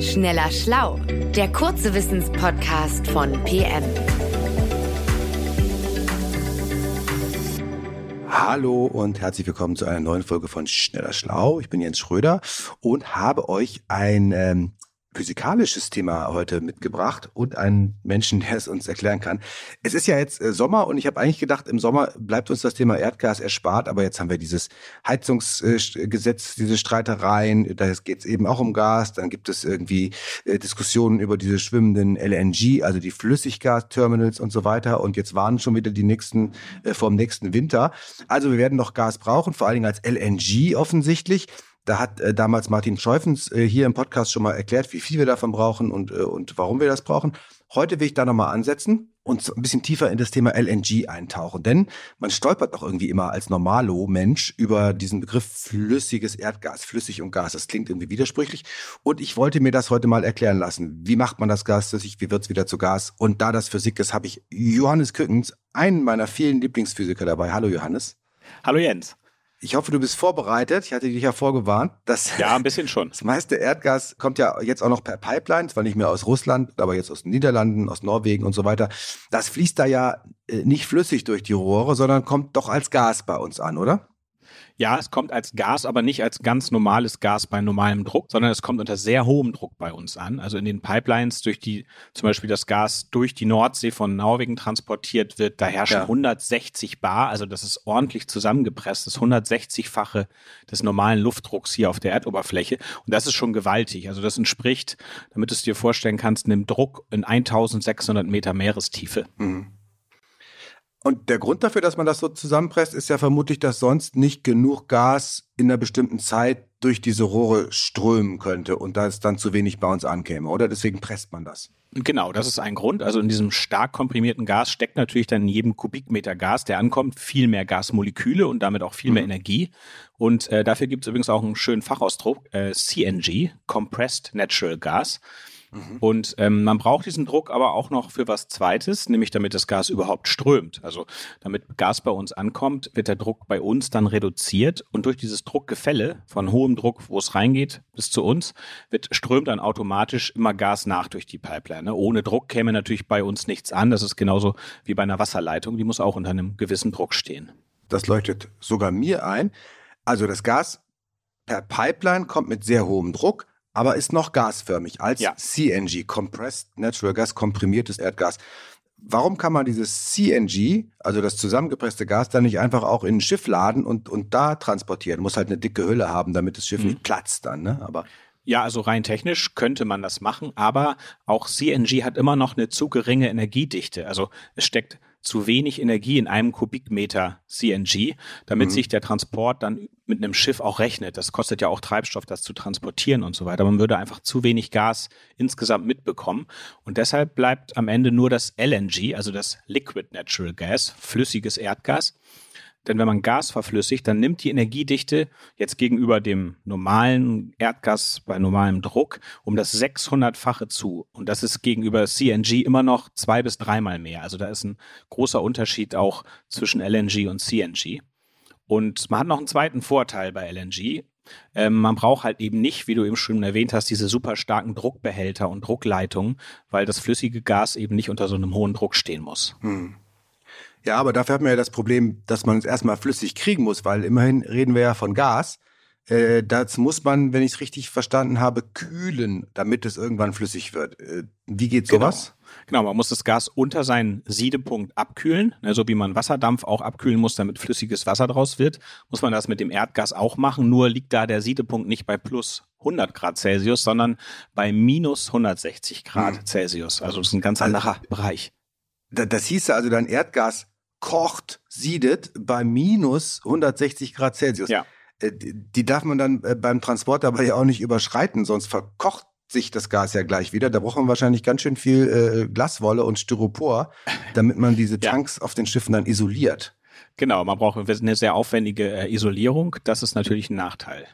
Schneller Schlau, der kurze Wissenspodcast von PM. Hallo und herzlich willkommen zu einer neuen Folge von Schneller Schlau. Ich bin Jens Schröder und habe euch ein ähm, physikalisches Thema heute mitgebracht und einen Menschen, der es uns erklären kann. Es ist ja jetzt äh, Sommer und ich habe eigentlich gedacht, im Sommer bleibt uns das Thema Erdgas erspart, aber jetzt haben wir dieses Heizungsgesetz, diese Streitereien, da geht es eben auch um Gas, dann gibt es irgendwie äh, Diskussionen über diese schwimmenden LNG, also die Flüssiggasterminals und so weiter und jetzt warnen schon wieder die nächsten äh, vom nächsten Winter. Also wir werden noch Gas brauchen, vor allen Dingen als LNG offensichtlich. Da hat äh, damals Martin Scheufens äh, hier im Podcast schon mal erklärt, wie viel wir davon brauchen und, äh, und warum wir das brauchen. Heute will ich da nochmal ansetzen und ein bisschen tiefer in das Thema LNG eintauchen. Denn man stolpert doch irgendwie immer als Normalo-Mensch über diesen Begriff flüssiges Erdgas, flüssig und Gas. Das klingt irgendwie widersprüchlich. Und ich wollte mir das heute mal erklären lassen. Wie macht man das Gas flüssig? Wie wird's wieder zu Gas? Und da das Physik ist, habe ich Johannes Kückens, einen meiner vielen Lieblingsphysiker dabei. Hallo Johannes. Hallo Jens. Ich hoffe, du bist vorbereitet. Ich hatte dich ja vorgewarnt. Dass ja, ein bisschen schon. Das meiste Erdgas kommt ja jetzt auch noch per Pipeline, zwar nicht mehr aus Russland, aber jetzt aus den Niederlanden, aus Norwegen und so weiter. Das fließt da ja äh, nicht flüssig durch die Rohre, sondern kommt doch als Gas bei uns an, oder? Ja, es kommt als Gas, aber nicht als ganz normales Gas bei normalem Druck, sondern es kommt unter sehr hohem Druck bei uns an. Also in den Pipelines, durch die zum Beispiel das Gas durch die Nordsee von Norwegen transportiert wird, da herrschen ja. 160 Bar, also das ist ordentlich zusammengepresst, das 160-fache des normalen Luftdrucks hier auf der Erdoberfläche. Und das ist schon gewaltig. Also das entspricht, damit du es dir vorstellen kannst, einem Druck in 1600 Meter Meerestiefe. Mhm. Und der Grund dafür, dass man das so zusammenpresst, ist ja vermutlich, dass sonst nicht genug Gas in einer bestimmten Zeit durch diese Rohre strömen könnte und da es dann zu wenig bei uns ankäme, oder? Deswegen presst man das. Genau, das ist ein Grund. Also in diesem stark komprimierten Gas steckt natürlich dann in jedem Kubikmeter Gas, der ankommt, viel mehr Gasmoleküle und damit auch viel mehr mhm. Energie. Und äh, dafür gibt es übrigens auch einen schönen Fachausdruck, äh, CNG, Compressed Natural Gas. Mhm. Und ähm, man braucht diesen Druck aber auch noch für was Zweites, nämlich damit das Gas überhaupt strömt. Also damit Gas bei uns ankommt, wird der Druck bei uns dann reduziert und durch dieses Druckgefälle von hohem Druck, wo es reingeht, bis zu uns, wird strömt dann automatisch immer Gas nach durch die Pipeline. Ne? Ohne Druck käme natürlich bei uns nichts an. Das ist genauso wie bei einer Wasserleitung. Die muss auch unter einem gewissen Druck stehen. Das leuchtet sogar mir ein. Also das Gas per Pipeline kommt mit sehr hohem Druck aber ist noch gasförmig als ja. CNG, Compressed Natural Gas, komprimiertes Erdgas. Warum kann man dieses CNG, also das zusammengepresste Gas, dann nicht einfach auch in ein Schiff laden und, und da transportieren? Muss halt eine dicke Hülle haben, damit das Schiff mhm. nicht platzt dann, ne? Aber ja, also rein technisch könnte man das machen, aber auch CNG hat immer noch eine zu geringe Energiedichte. Also es steckt zu wenig Energie in einem Kubikmeter CNG, damit mhm. sich der Transport dann mit einem Schiff auch rechnet. Das kostet ja auch Treibstoff, das zu transportieren und so weiter. Man würde einfach zu wenig Gas insgesamt mitbekommen. Und deshalb bleibt am Ende nur das LNG, also das Liquid Natural Gas, flüssiges Erdgas. Denn wenn man Gas verflüssigt, dann nimmt die Energiedichte jetzt gegenüber dem normalen Erdgas bei normalem Druck um das 600-fache zu. Und das ist gegenüber CNG immer noch zwei bis dreimal mehr. Also da ist ein großer Unterschied auch zwischen LNG und CNG. Und man hat noch einen zweiten Vorteil bei LNG. Ähm, man braucht halt eben nicht, wie du eben schon erwähnt hast, diese super starken Druckbehälter und Druckleitungen, weil das flüssige Gas eben nicht unter so einem hohen Druck stehen muss. Hm. Ja, aber dafür hat man ja das Problem, dass man es erstmal flüssig kriegen muss, weil immerhin reden wir ja von Gas. Äh, das muss man, wenn ich es richtig verstanden habe, kühlen, damit es irgendwann flüssig wird. Äh, wie geht genau. sowas? Genau. genau, man muss das Gas unter seinen Siedepunkt abkühlen, ne, so wie man Wasserdampf auch abkühlen muss, damit flüssiges Wasser draus wird, muss man das mit dem Erdgas auch machen, nur liegt da der Siedepunkt nicht bei plus 100 Grad Celsius, sondern bei minus 160 Grad hm. Celsius. Also das ist ein ganz anderer also, Bereich. Das hieße also, dein Erdgas kocht, siedet bei minus 160 Grad Celsius. Ja. Äh, die darf man dann äh, beim Transport aber ja auch nicht überschreiten, sonst verkocht sich das Gas ja gleich wieder. Da braucht man wahrscheinlich ganz schön viel äh, Glaswolle und Styropor, damit man diese Tanks ja. auf den Schiffen dann isoliert. Genau, man braucht eine sehr aufwendige äh, Isolierung. Das ist natürlich ein Nachteil.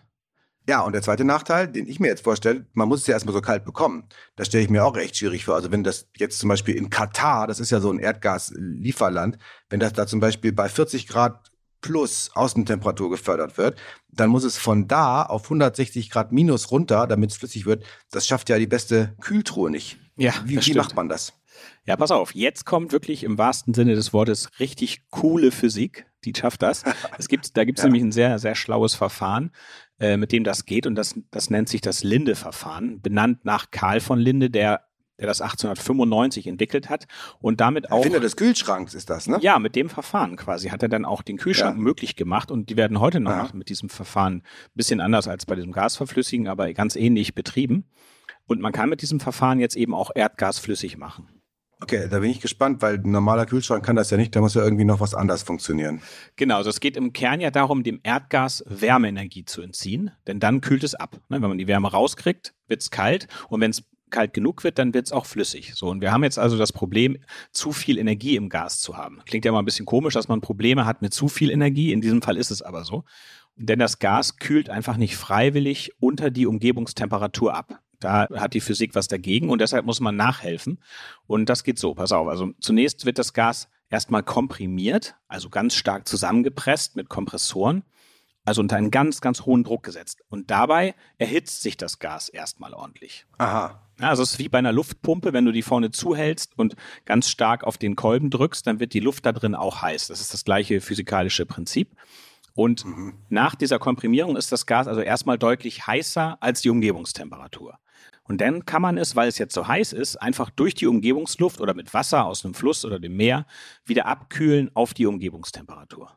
Ja, und der zweite Nachteil, den ich mir jetzt vorstelle, man muss es ja erstmal so kalt bekommen. Das stelle ich mir auch recht schwierig vor. Also wenn das jetzt zum Beispiel in Katar, das ist ja so ein Erdgaslieferland, wenn das da zum Beispiel bei 40 Grad plus Außentemperatur gefördert wird, dann muss es von da auf 160 Grad minus runter, damit es flüssig wird. Das schafft ja die beste Kühltruhe nicht. Ja, wie, wie macht man das? Ja, pass auf, jetzt kommt wirklich im wahrsten Sinne des Wortes richtig coole Physik. Die schafft das. Es gibt, da gibt es ja. nämlich ein sehr, sehr schlaues Verfahren, äh, mit dem das geht. Und das, das nennt sich das Linde-Verfahren, benannt nach Karl von Linde, der der das 1895 entwickelt hat und damit auch. Erfinder des Kühlschranks ist das, ne? Ja, mit dem Verfahren quasi hat er dann auch den Kühlschrank ja. möglich gemacht und die werden heute noch ja. mit diesem Verfahren ein bisschen anders als bei diesem Gasverflüssigen, aber ganz ähnlich betrieben. Und man kann mit diesem Verfahren jetzt eben auch Erdgas flüssig machen. Okay, da bin ich gespannt, weil ein normaler Kühlschrank kann das ja nicht, da muss ja irgendwie noch was anders funktionieren. Genau, also es geht im Kern ja darum, dem Erdgas Wärmeenergie zu entziehen, denn dann kühlt es ab. Ne, wenn man die Wärme rauskriegt, wird es kalt und wenn es kalt genug wird, dann wird es auch flüssig. So, und wir haben jetzt also das Problem, zu viel Energie im Gas zu haben. Klingt ja mal ein bisschen komisch, dass man Probleme hat mit zu viel Energie. In diesem Fall ist es aber so. Denn das Gas kühlt einfach nicht freiwillig unter die Umgebungstemperatur ab. Da hat die Physik was dagegen und deshalb muss man nachhelfen. Und das geht so, pass auf. Also zunächst wird das Gas erstmal komprimiert, also ganz stark zusammengepresst mit Kompressoren also unter einen ganz, ganz hohen Druck gesetzt. Und dabei erhitzt sich das Gas erstmal ordentlich. Aha. Also es ist wie bei einer Luftpumpe, wenn du die vorne zuhältst und ganz stark auf den Kolben drückst, dann wird die Luft da drin auch heiß. Das ist das gleiche physikalische Prinzip. Und mhm. nach dieser Komprimierung ist das Gas also erstmal deutlich heißer als die Umgebungstemperatur. Und dann kann man es, weil es jetzt so heiß ist, einfach durch die Umgebungsluft oder mit Wasser aus einem Fluss oder dem Meer wieder abkühlen auf die Umgebungstemperatur.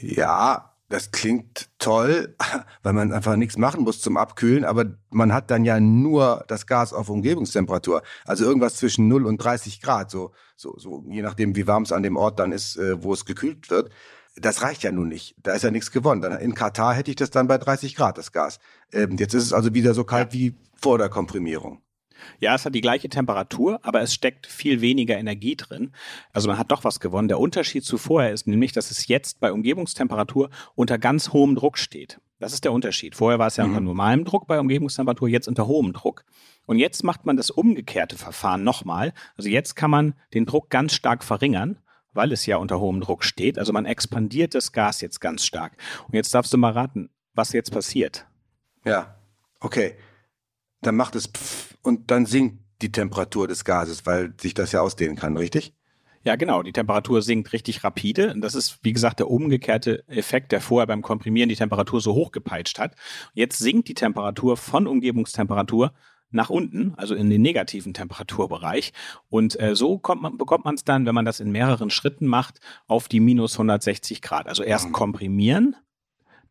Ja, das klingt toll, weil man einfach nichts machen muss zum Abkühlen, aber man hat dann ja nur das Gas auf Umgebungstemperatur. Also irgendwas zwischen 0 und 30 Grad, so, so, so je nachdem, wie warm es an dem Ort dann ist, äh, wo es gekühlt wird. Das reicht ja nun nicht. Da ist ja nichts gewonnen. In Katar hätte ich das dann bei 30 Grad, das Gas. Ähm, jetzt ist es also wieder so kalt wie vor der Komprimierung. Ja, es hat die gleiche Temperatur, aber es steckt viel weniger Energie drin. Also man hat doch was gewonnen. Der Unterschied zu vorher ist nämlich, dass es jetzt bei Umgebungstemperatur unter ganz hohem Druck steht. Das ist der Unterschied. Vorher war es ja mhm. unter normalem Druck bei Umgebungstemperatur, jetzt unter hohem Druck. Und jetzt macht man das umgekehrte Verfahren nochmal. Also jetzt kann man den Druck ganz stark verringern, weil es ja unter hohem Druck steht. Also man expandiert das Gas jetzt ganz stark. Und jetzt darfst du mal raten, was jetzt passiert. Ja, okay dann macht es pff und dann sinkt die Temperatur des Gases, weil sich das ja ausdehnen kann, richtig? Ja, genau. Die Temperatur sinkt richtig rapide. Und das ist, wie gesagt, der umgekehrte Effekt, der vorher beim Komprimieren die Temperatur so hoch gepeitscht hat. Jetzt sinkt die Temperatur von Umgebungstemperatur nach unten, also in den negativen Temperaturbereich. Und äh, so man, bekommt man es dann, wenn man das in mehreren Schritten macht, auf die minus 160 Grad. Also erst komprimieren,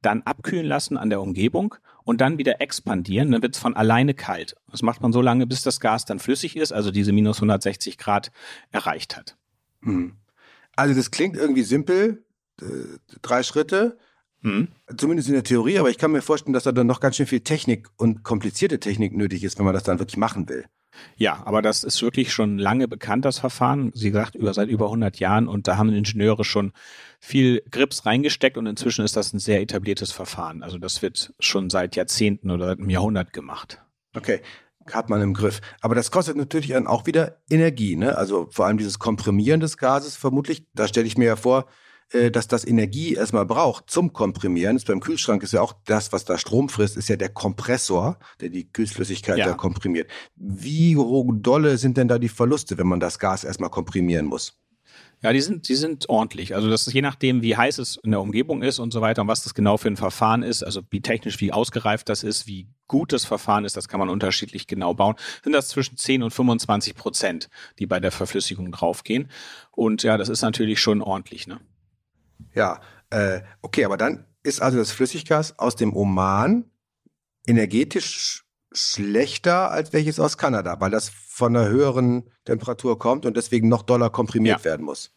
dann abkühlen lassen an der Umgebung und dann wieder expandieren, dann wird es von alleine kalt. Das macht man so lange, bis das Gas dann flüssig ist, also diese minus 160 Grad erreicht hat. Hm. Also das klingt irgendwie simpel, äh, drei Schritte, hm. zumindest in der Theorie, aber ich kann mir vorstellen, dass da dann noch ganz schön viel Technik und komplizierte Technik nötig ist, wenn man das dann wirklich machen will. Ja, aber das ist wirklich schon lange bekannt, das Verfahren. Sie sagt, über, seit über 100 Jahren und da haben Ingenieure schon viel Grips reingesteckt und inzwischen ist das ein sehr etabliertes Verfahren. Also das wird schon seit Jahrzehnten oder seit einem Jahrhundert gemacht. Okay, hat man im Griff. Aber das kostet natürlich dann auch wieder Energie, ne? Also vor allem dieses Komprimieren des Gases vermutlich. Da stelle ich mir ja vor, äh, dass das Energie erstmal braucht zum Komprimieren. Das beim Kühlschrank ist ja auch das, was da Strom frisst, ist ja der Kompressor, der die Kühlflüssigkeit ja. da komprimiert. Wie dolle sind denn da die Verluste, wenn man das Gas erstmal komprimieren muss? Ja, die sind, die sind ordentlich. Also das ist je nachdem, wie heiß es in der Umgebung ist und so weiter und was das genau für ein Verfahren ist, also wie technisch, wie ausgereift das ist, wie gut das Verfahren ist, das kann man unterschiedlich genau bauen, sind das zwischen 10 und 25 Prozent, die bei der Verflüssigung draufgehen. Und ja, das ist natürlich schon ordentlich, ne? Ja, äh, okay, aber dann ist also das Flüssiggas aus dem Oman energetisch schlechter als welches aus Kanada, weil das von einer höheren Temperatur kommt und deswegen noch doller komprimiert ja. werden muss.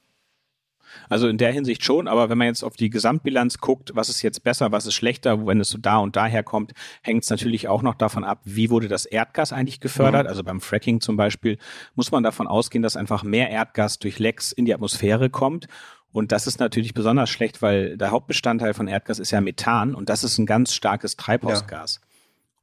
Also in der Hinsicht schon, aber wenn man jetzt auf die Gesamtbilanz guckt, was ist jetzt besser, was ist schlechter, wenn es so da und daher kommt, hängt es natürlich auch noch davon ab, wie wurde das Erdgas eigentlich gefördert. Mhm. Also beim Fracking zum Beispiel muss man davon ausgehen, dass einfach mehr Erdgas durch Lecks in die Atmosphäre kommt und das ist natürlich besonders schlecht, weil der Hauptbestandteil von Erdgas ist ja Methan und das ist ein ganz starkes Treibhausgas. Ja.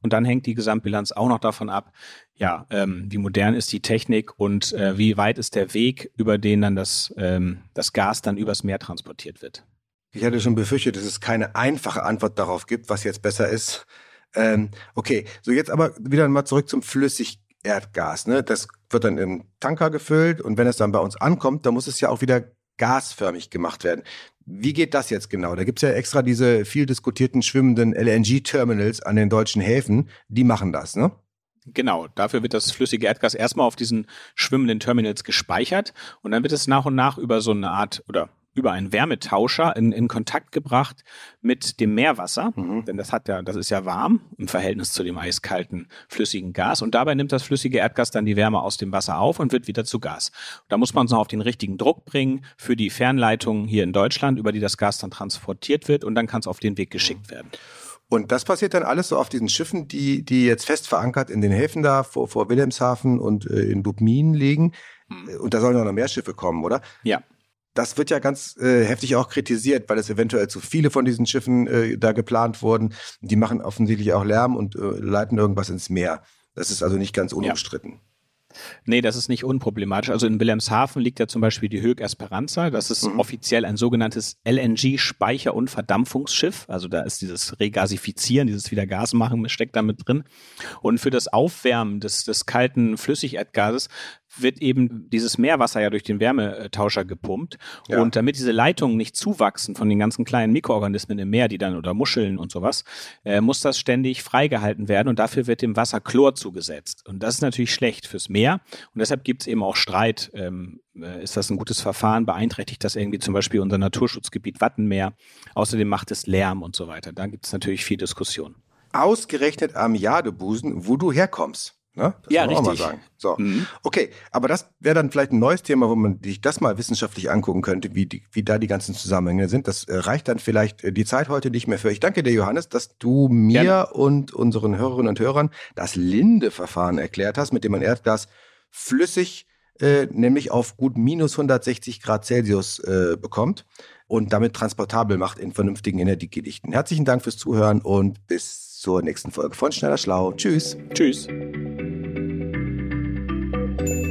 Und dann hängt die Gesamtbilanz auch noch davon ab, ja, ähm, wie modern ist die Technik und äh, wie weit ist der Weg, über den dann das, ähm, das Gas dann übers Meer transportiert wird. Ich hatte schon befürchtet, dass es keine einfache Antwort darauf gibt, was jetzt besser ist. Ähm, okay, so jetzt aber wieder mal zurück zum Flüssigerdgas. Ne? Das wird dann im Tanker gefüllt und wenn es dann bei uns ankommt, dann muss es ja auch wieder gasförmig gemacht werden. Wie geht das jetzt genau? Da gibt's ja extra diese viel diskutierten schwimmenden LNG-Terminals an den deutschen Häfen. Die machen das, ne? Genau, dafür wird das flüssige Erdgas erstmal auf diesen schwimmenden Terminals gespeichert und dann wird es nach und nach über so eine Art oder über einen Wärmetauscher in, in Kontakt gebracht mit dem Meerwasser, mhm. denn das hat ja, das ist ja warm im Verhältnis zu dem eiskalten flüssigen Gas und dabei nimmt das flüssige Erdgas dann die Wärme aus dem Wasser auf und wird wieder zu Gas. Da muss man es noch auf den richtigen Druck bringen für die Fernleitung hier in Deutschland, über die das Gas dann transportiert wird und dann kann es auf den Weg geschickt werden. Und das passiert dann alles so auf diesen Schiffen, die, die jetzt fest verankert in den Häfen da vor, vor Wilhelmshaven und äh, in Dubmin liegen. Mhm. Und da sollen noch mehr Schiffe kommen, oder? Ja. Das wird ja ganz äh, heftig auch kritisiert, weil es eventuell zu viele von diesen Schiffen äh, da geplant wurden. Die machen offensichtlich auch Lärm und äh, leiten irgendwas ins Meer. Das ist also nicht ganz unumstritten. Ja. Nee, das ist nicht unproblematisch. Also in Wilhelmshaven liegt ja zum Beispiel die Höck Esperanza. Das ist mhm. offiziell ein sogenanntes LNG-Speicher- und Verdampfungsschiff. Also da ist dieses Regasifizieren, dieses wieder Gas machen, steckt da mit drin. Und für das Aufwärmen des, des kalten Flüssigerdgases wird eben dieses Meerwasser ja durch den Wärmetauscher gepumpt. Ja. Und damit diese Leitungen nicht zuwachsen von den ganzen kleinen Mikroorganismen im Meer, die dann oder Muscheln und sowas, äh, muss das ständig freigehalten werden und dafür wird dem Wasser Chlor zugesetzt. Und das ist natürlich schlecht fürs Meer und deshalb gibt es eben auch Streit. Ähm, äh, ist das ein gutes Verfahren? Beeinträchtigt das irgendwie zum Beispiel unser Naturschutzgebiet Wattenmeer? Außerdem macht es Lärm und so weiter. Da gibt es natürlich viel Diskussion. Ausgerechnet am Jadebusen, wo du herkommst. Ne? Das ja, richtig. Auch mal sagen. So. Mhm. Okay, aber das wäre dann vielleicht ein neues Thema, wo man sich das mal wissenschaftlich angucken könnte, wie, die, wie da die ganzen Zusammenhänge sind. Das äh, reicht dann vielleicht äh, die Zeit heute nicht mehr für. Ich danke dir, Johannes, dass du mir Gerne. und unseren Hörerinnen und Hörern das Linde-Verfahren erklärt hast, mit dem man Erdgas flüssig, äh, nämlich auf gut minus 160 Grad Celsius äh, bekommt und damit transportabel macht in vernünftigen Energiegedichten. Herzlichen Dank fürs Zuhören und bis zur nächsten Folge von Schneller Schlau. Tschüss. Tschüss.